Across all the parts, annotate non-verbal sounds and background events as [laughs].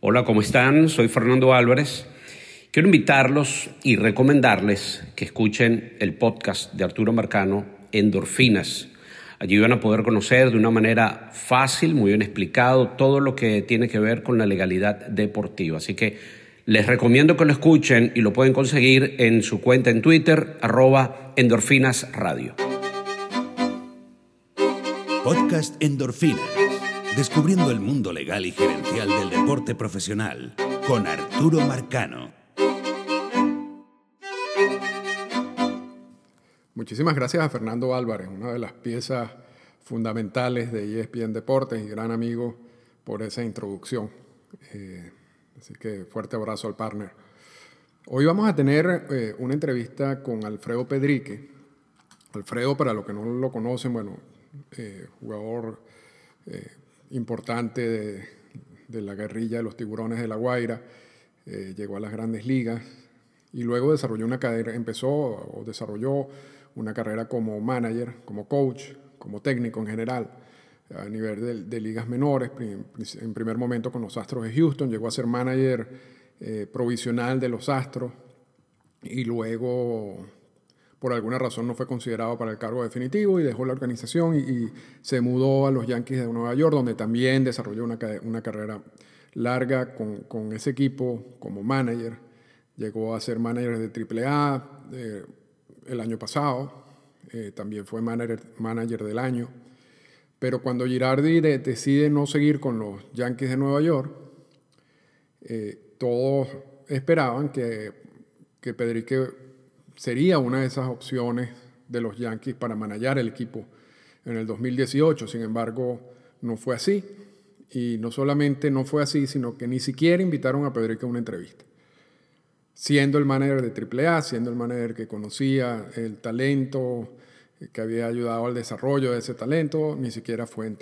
Hola, ¿cómo están? Soy Fernando Álvarez. Quiero invitarlos y recomendarles que escuchen el podcast de Arturo Marcano, Endorfinas. Allí van a poder conocer de una manera fácil, muy bien explicado, todo lo que tiene que ver con la legalidad deportiva. Así que les recomiendo que lo escuchen y lo pueden conseguir en su cuenta en Twitter, arroba Endorfinas Radio. Podcast Endorfinas. Descubriendo el mundo legal y gerencial del deporte profesional con Arturo Marcano. Muchísimas gracias a Fernando Álvarez, una de las piezas fundamentales de ESPN Deportes y gran amigo por esa introducción. Eh, así que fuerte abrazo al partner. Hoy vamos a tener eh, una entrevista con Alfredo Pedrique. Alfredo, para los que no lo conocen, bueno, eh, jugador importante de, la guerrilla de los tiburones de La Guaira, eh, llegó a las grandes ligas y luego desarrolló una carrera, empezó o desarrolló una carrera como manager, como coach, como técnico en general, a nivel de, ligas menores, en primer momento con los Astros de Houston, llegó a ser manager eh, provisional de los Astros y luego por alguna razón no fue considerado para el cargo definitivo y dejó la organización y, se mudó a los Yankees de Nueva York, donde también desarrolló una, una carrera larga con, con, ese equipo como manager. Llegó a ser manager de AAA eh, el año pasado, eh, también fue manager, manager del año. Pero cuando Girardi decide no seguir con los Yankees de Nueva York, eh, todos esperaban que, que Pedrique sería una de esas opciones de los Yankees para manejar el equipo en el 2018. Sin embargo, no fue así. Y no solamente no fue así, sino que ni siquiera invitaron a Pedrique a una entrevista. Siendo el manager de AAA, siendo el manager que conocía el talento, que había ayudado al desarrollo de ese talento, ni siquiera fue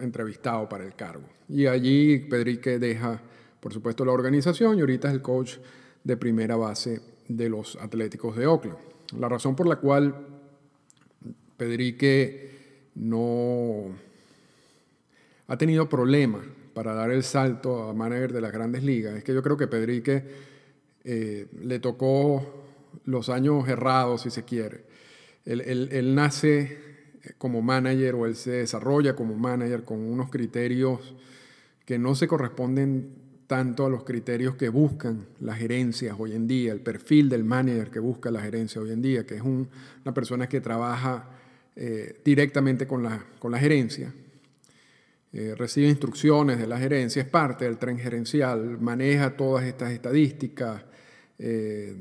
entrevistado para el cargo. Y allí Pedrique deja, por supuesto, la organización y ahorita es el coach de primera base de los Atléticos de Oakland. La razón por la cual Pedrique no ha tenido problemas para dar el salto a manager de las grandes ligas es que yo creo que Pedrique eh, le tocó los años errados, si se quiere. él, nace como manager o él se desarrolla como manager con unos criterios que no se corresponden tanto a los criterios que buscan las gerencias hoy en día, el perfil del manager que busca la gerencia hoy en día, que es una persona que trabaja eh, directamente con la, con la gerencia, eh, recibe instrucciones de la gerencia, es parte del tren gerencial, maneja todas estas estadísticas, eh,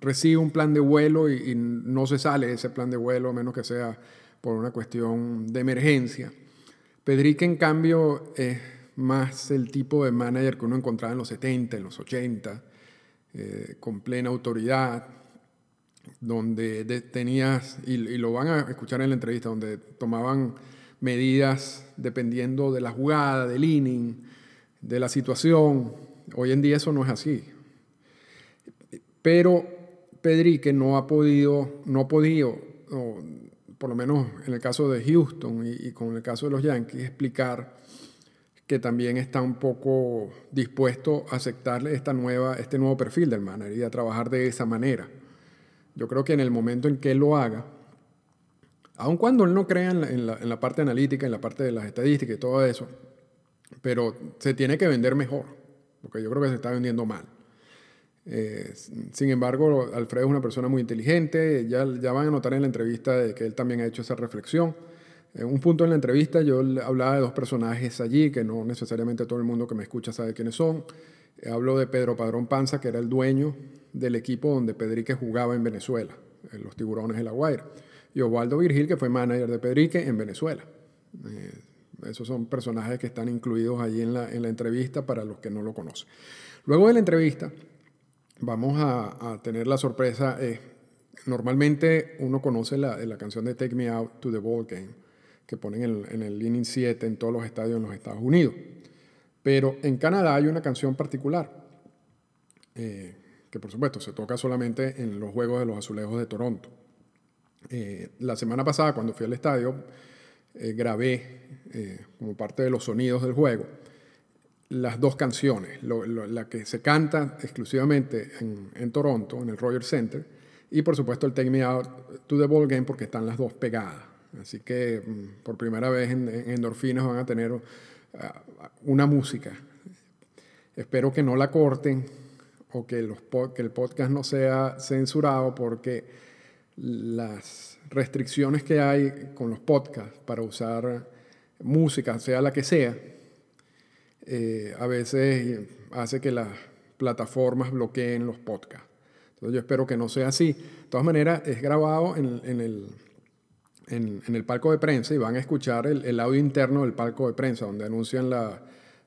recibe un plan de vuelo y, y, no se sale de ese plan de vuelo a menos que sea por una cuestión de emergencia. Pedrique, en cambio, es más el tipo de manager que uno encontraba en los 70, en los 80, eh, con plena autoridad, donde tenías, y, lo van a escuchar en la entrevista, donde tomaban medidas dependiendo de la jugada, del inning, de la situación. Hoy en día eso no es así. Pero Pedrique no ha podido, no ha podido, por lo menos en el caso de Houston y, y con el caso de los Yankees, explicar que también está un poco dispuesto a aceptarle esta nueva, este nuevo perfil del manager y a trabajar de esa manera. Yo creo que en el momento en que él lo haga, aun cuando él no crea en la, parte analítica, en la parte de las estadísticas y todo eso, pero se tiene que vender mejor, porque yo creo que se está vendiendo mal. Eh, sin embargo, Alfredo es una persona muy inteligente, ya, ya van a notar en la entrevista que él también ha hecho esa reflexión. En un punto en la entrevista yo hablaba de dos personajes allí, que no necesariamente todo el mundo que me escucha sabe quiénes son. Hablo de Pedro Padrón Panza, que era el dueño del equipo donde Pedrique jugaba en Venezuela, en los Tiburones de La Guaira. Y Osvaldo Virgil, que fue manager de Pedrique en Venezuela. Eh, esos son personajes que están incluidos allí en la, en la, entrevista para los que no lo conocen. Luego de la entrevista, vamos a, tener la sorpresa. Eh, normalmente uno conoce la, la canción de Take Me Out to the Ball Game que ponen en, el inning 7 en todos los estadios en los Estados Unidos. Pero en Canadá hay una canción particular, eh, que por supuesto se toca solamente en los Juegos de los Azulejos de Toronto. Eh, la semana pasada, cuando fui al estadio, eh, grabé como parte de los sonidos del juego las dos canciones, la que se canta exclusivamente en, Toronto, en el Rogers Center, y por supuesto el Take Me Out to the Ball Game porque están las dos pegadas. Así que mm, por primera vez en, Endorfinas van a tener uh, una música. Espero que no la corten o que, los, que el podcast no sea censurado porque las restricciones que hay con los podcasts para usar música, sea la que sea, eh, a veces hace que las plataformas bloqueen los podcasts. Entonces yo espero que no sea así. De todas maneras, es grabado en, el, en, el, palco de prensa y van a escuchar el, audio interno del palco de prensa, donde anuncian la,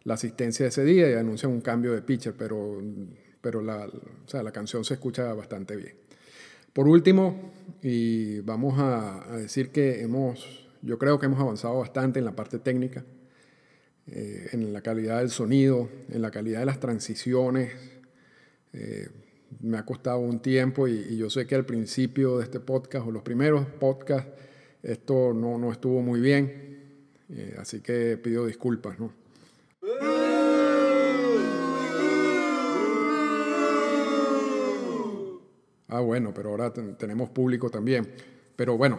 asistencia de ese día y anuncian un cambio de pitcher, pero, pero la, la canción se escucha bastante bien. Por último, y vamos a decir que hemos, yo creo que hemos avanzado bastante en la parte técnica. Eh, en la calidad del sonido, en la calidad de las transiciones. Eh, me ha costado un tiempo y, yo sé que al principio de este podcast o los primeros podcasts esto no, no estuvo muy bien, eh, así que pido disculpas. ¿no? Ah, bueno, pero ahora tenemos público también. Pero bueno,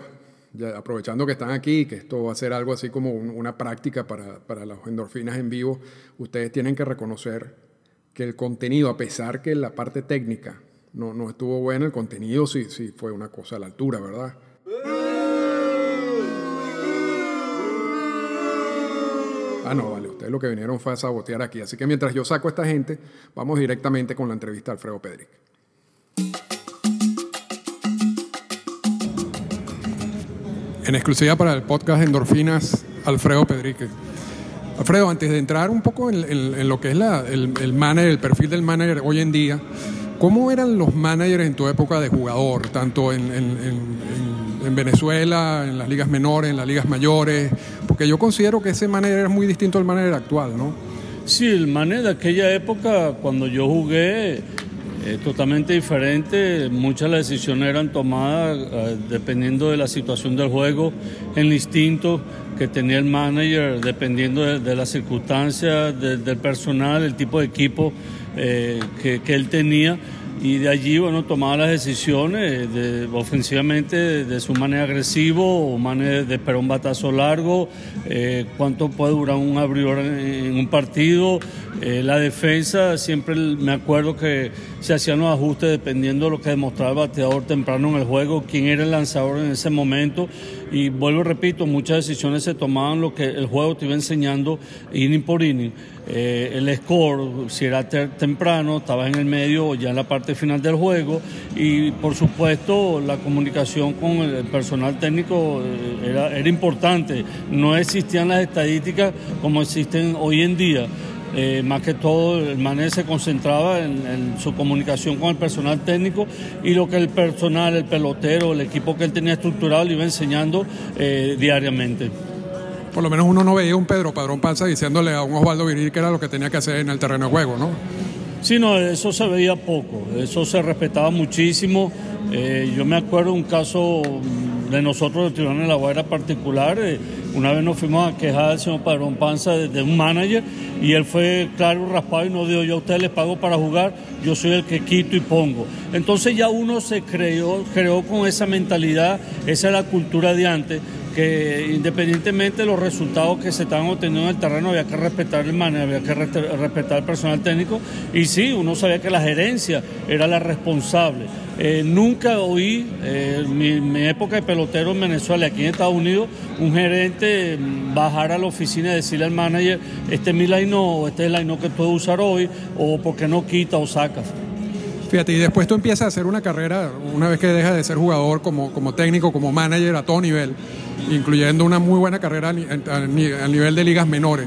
aprovechando que están aquí, que esto va a ser algo así como una práctica para, para las endorfinas en vivo, ustedes tienen que reconocer que el contenido, a pesar que la parte técnica no, no estuvo buena, el contenido sí, sí fue una cosa a la altura, ¿verdad? Ah, no, vale, ustedes lo que vinieron fue a sabotear aquí. Así que mientras yo saco a esta gente, vamos directamente con la entrevista a Alfredo Pedrick. en exclusiva para el podcast Endorfinas, Alfredo Pedrique. Alfredo, antes de entrar un poco en, lo que es el, manager, el perfil del manager hoy en día, ¿cómo eran los managers en tu época de jugador, tanto en, Venezuela, en las ligas menores, en las ligas mayores? Porque yo considero que ese manager es muy distinto al manager actual, ¿no? Sí, el manager de aquella época, cuando yo jugué, es totalmente diferente. Muchas de las decisiones eran tomadas eh, dependiendo de la situación del juego, el instinto que tenía el manager, dependiendo de, las circunstancias, del personal, el tipo de equipo eh, que él tenía y de allí bueno tomaba las decisiones de, ofensivamente de, su manera agresivo o manera de esperar un batazo largo eh, cuánto puede durar un abridor en, un partido. Eh, la defensa siempre me acuerdo que se hacían los ajustes dependiendo de lo que demostraba el bateador temprano en el juego quién era el lanzador en ese momento y vuelvo repito muchas decisiones se tomaban lo que el juego te iba enseñando inning por inning eh, el score, si era temprano, estaba en el medio o ya en la parte final del juego y por supuesto la comunicación con el personal técnico eh, era importante. No existían las estadísticas como existen hoy en día. Eh, más que todo el manager se concentraba en, su comunicación con el personal técnico y lo que el personal, el pelotero, el equipo que él tenía estructurado le iba enseñando diariamente por lo menos uno no veía un Pedro Padrón Panza diciéndole a un Osvaldo Viril que era lo que tenía que hacer en el terreno de juego, ¿no? Sí, no, eso se veía poco, eso se respetaba muchísimo. Eh, yo me acuerdo un caso de nosotros de Tirón en la Guaira particular. Una vez nos fuimos a quejar al señor Padrón Panza de, un manager y él fue claro, raspado y no dijo: Yo a ustedes les pago para jugar, yo soy el que quito y pongo. Entonces ya uno se creó, creó con esa mentalidad, esa es la cultura de antes que independientemente de los resultados que se estaban obteniendo en el terreno, había que respetar el manejo, había que respetar el personal técnico. Y sí, uno sabía que la gerencia era la responsable. Eh, nunca oí, eh, mi, época de pelotero en Venezuela, aquí en Estados Unidos, un gerente bajar a la oficina y decirle al manager, este es mi line o este es el line que puedo usar hoy, o porque no quita o sacas. Fíjate, y después tú empiezas a hacer una carrera, una vez que dejas de ser jugador como, como técnico, como manager a todo nivel incluyendo una muy buena carrera a nivel de ligas menores.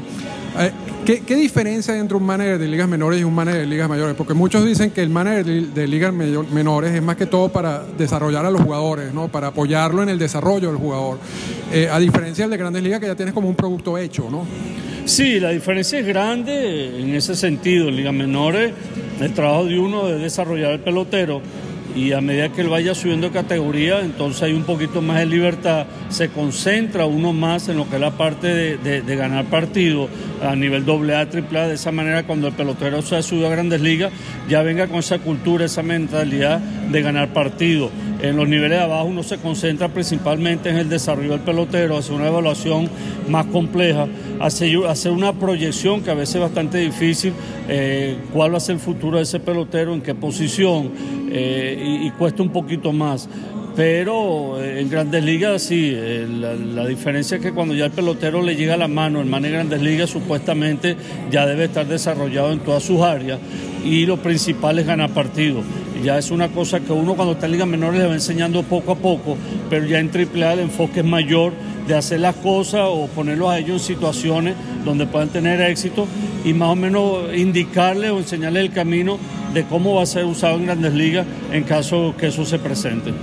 Eh, ¿Qué, diferencia hay entre un manager de ligas menores y un manager de ligas mayores? Porque muchos dicen que el manager de ligas menores es más que todo para desarrollar a los jugadores, ¿no? para apoyarlo en el desarrollo del jugador. Eh, a diferencia del de grandes ligas que ya tienes como un producto hecho, ¿no? Sí, la diferencia es grande en ese sentido. En ligas menores, el trabajo de uno es desarrollar el pelotero y a medida que él vaya subiendo categoría, entonces hay un poquito más de libertad, se concentra uno más en lo que es la parte de, ganar partido a nivel AA, AAA, de esa manera cuando el pelotero se ha subido a grandes ligas, ya venga con esa cultura, esa mentalidad de ganar partido. En los niveles de abajo uno se concentra principalmente en el desarrollo del pelotero, hacer una evaluación más compleja, hacer, una proyección que a veces es bastante difícil, eh, cuál va a ser el futuro de ese pelotero, en qué posición, eh, y, cuesta un poquito más. Pero eh, en grandes ligas sí, la, diferencia es que cuando ya el pelotero le llega a la mano, el man en grandes ligas supuestamente ya debe estar desarrollado en todas sus áreas y lo principal es ganar partidos. Ya es una cosa que uno cuando está en ligas menores le va enseñando poco a poco, pero ya en AAA el enfoque es mayor de hacer las cosas o ponerlos a ellos en situaciones donde puedan tener éxito y más o menos indicarles o enseñarles el camino de cómo va a ser usado en grandes ligas en caso que eso se presente.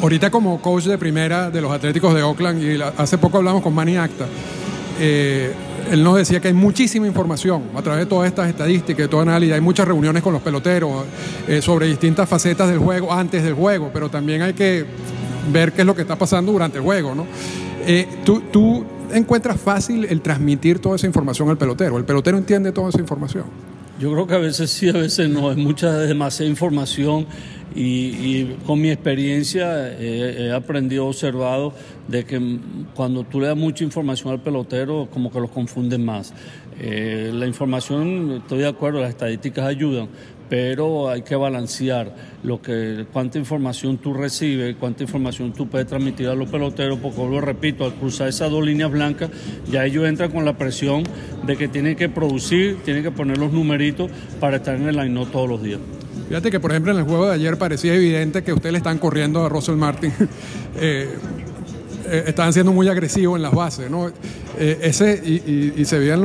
Ahorita como coach de primera de los Atléticos de Oakland y hace poco hablamos con Manny Acta, eh, él nos decía que hay muchísima información a través de todas estas estadísticas, de todo análisis. Hay muchas reuniones con los peloteros eh, sobre distintas facetas del juego antes del juego, pero también hay que ver qué es lo que está pasando durante el juego. ¿no? Eh, ¿tú, ¿Tú encuentras fácil el transmitir toda esa información al pelotero? ¿El pelotero entiende toda esa información? Yo creo que a veces sí, a veces no. Es mucha, demasiada información y, con mi experiencia he aprendido, observado de que cuando tú le das mucha información al pelotero, como que los confunden más. Eh, la información, estoy de acuerdo, las estadísticas ayudan, pero hay que balancear lo que cuánta información tú recibes, cuánta información tú puedes transmitir a los peloteros, porque lo repito, al cruzar esas dos líneas blancas, ya ellos entran con la presión de que tienen que producir, tienen que poner los numeritos para estar en el line todos los días. Fíjate que, por ejemplo, en el juego de ayer parecía evidente que ustedes le están corriendo a Russell Martin. [laughs] eh, eh, estaban siendo muy agresivos en las bases, ¿no? Eh, ese, y, se veían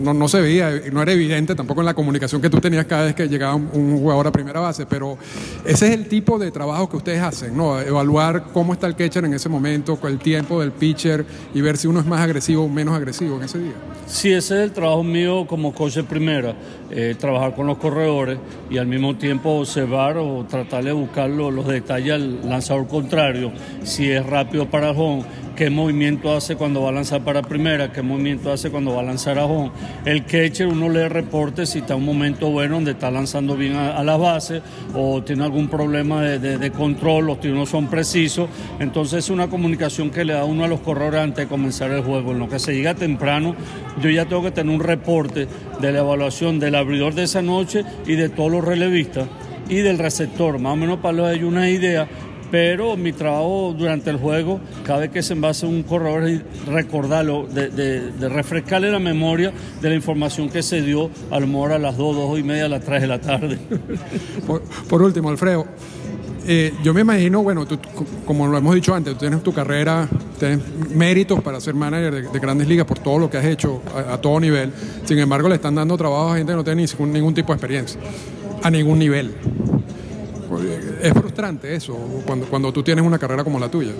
no, no, se veía, no era evidente tampoco en la comunicación que tú tenías cada vez que llegaba un, jugador a primera base, pero ese es el tipo de trabajo que ustedes hacen, ¿no? Evaluar cómo está el catcher en ese momento, con el tiempo del pitcher y ver si uno es más agresivo o menos agresivo en ese día. Sí, ese es el trabajo mío como coach de primera, eh, trabajar con los corredores y al mismo tiempo observar o tratar de buscar los, detalles al lanzador contrario, si es rápido para el home qué movimiento hace cuando va a lanzar para primera, qué movimiento hace cuando va a lanzar a home. El catcher uno lee reportes si está en un momento bueno donde está lanzando bien a, la base o tiene algún problema de, control, los tiros no son precisos. Entonces es una comunicación que le da uno a los corredores antes de comenzar el juego. En lo que se llega temprano, yo ya tengo que tener un reporte de la evaluación del abridor de esa noche y de todos los relevistas y del receptor, más o menos para darle una idea pero mi trabajo durante el juego, cada vez que se envase un corredor, es recordarlo, de, refrescarle la memoria de la información que se dio a lo mejor a las 2, 2 y media, a las 3 de la tarde. [laughs] Por, último, Alfredo, eh, yo me imagino, bueno, como lo hemos dicho antes, tú tienes tu carrera, tienes méritos para ser manager de, grandes ligas por todo lo que has hecho a, todo nivel. Sin embargo, le están dando trabajo a gente que no tiene ningún tipo de experiencia, a ningún nivel es frustrante eso, cuando, cuando tú tienes una carrera como la tuya.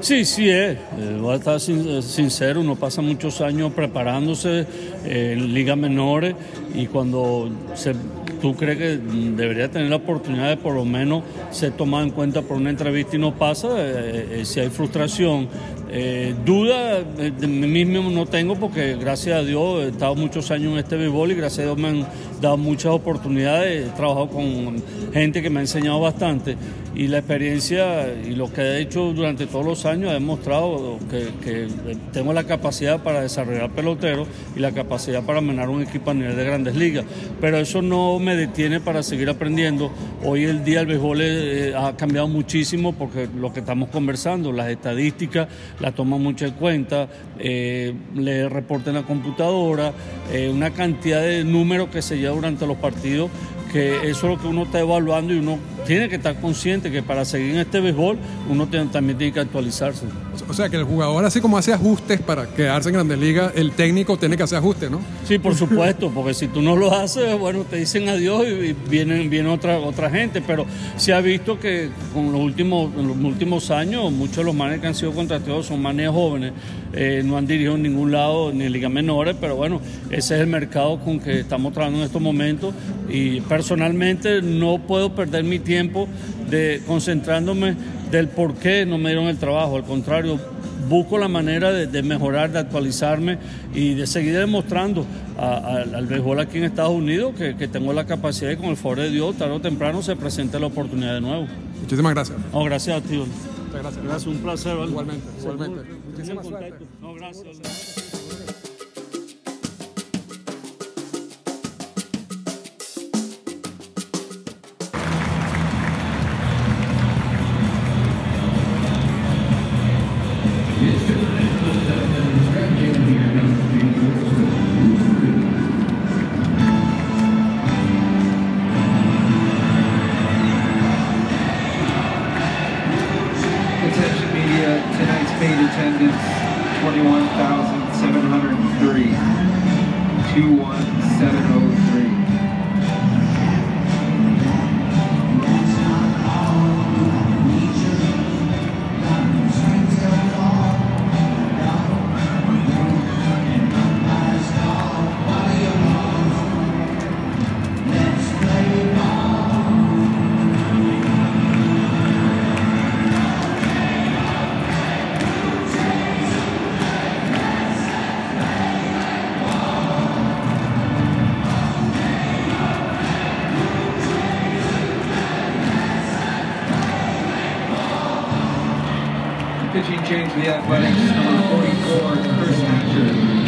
Sí, sí es. Eh, voy a estar eh, sincero, uno pasa muchos años preparándose eh, en ligas menores y cuando se, tú crees que debería tener la oportunidad de por lo menos ser tomado en cuenta por una entrevista y no pasa, si hay frustración, eh, duda de mí mismo no tengo porque gracias a Dios he estado muchos años en este béisbol y gracias a Dios me han dado muchas oportunidades, he trabajado con gente que me ha enseñado bastante y la experiencia y lo que he hecho durante todos los años ha demostrado que, tengo la capacidad para desarrollar peloteros y la capacidad para manejar un equipo a nivel de grandes ligas. Pero eso no me detiene para seguir aprendiendo. Hoy el día el béisbol eh, ha cambiado muchísimo porque lo que estamos conversando, las estadísticas las toman mucho en cuenta, eh, le reportan a la computadora, eh, una cantidad de números que se lleva durante los partidos que eso es lo que uno está evaluando y uno tiene que estar consciente que para seguir en este béisbol uno también tiene que actualizarse. O sea que el jugador, así como hace ajustes para quedarse en Grandes Ligas, el técnico tiene que hacer ajustes, ¿no? Sí, por supuesto, porque si tú no lo haces, bueno, te dicen adiós y vienen, viene otra, otra gente. Pero se ha visto que con los últimos, en los últimos años, muchos de los manes que han sido contratados son manes jóvenes, eh, no han dirigido en ningún lado ni en ligas menores, pero bueno, ese es el mercado con que estamos trabajando en estos momentos. Y personalmente no puedo perder mi tiempo de concentrándome del por qué no me dieron el trabajo. Al contrario, busco la manera de, mejorar, de actualizarme y de seguir demostrando al béisbol aquí en Estados Unidos que, tengo la capacidad y con el favor de Dios, tarde o temprano se presente la oportunidad de nuevo. Muchísimas gracias. No, gracias a ti. Muchas gracias. Gracias, un placer. Igualmente, igualmente. Muchísimas. No, gracias. Pitching change the Athletics, number 44, Chris Hatcher.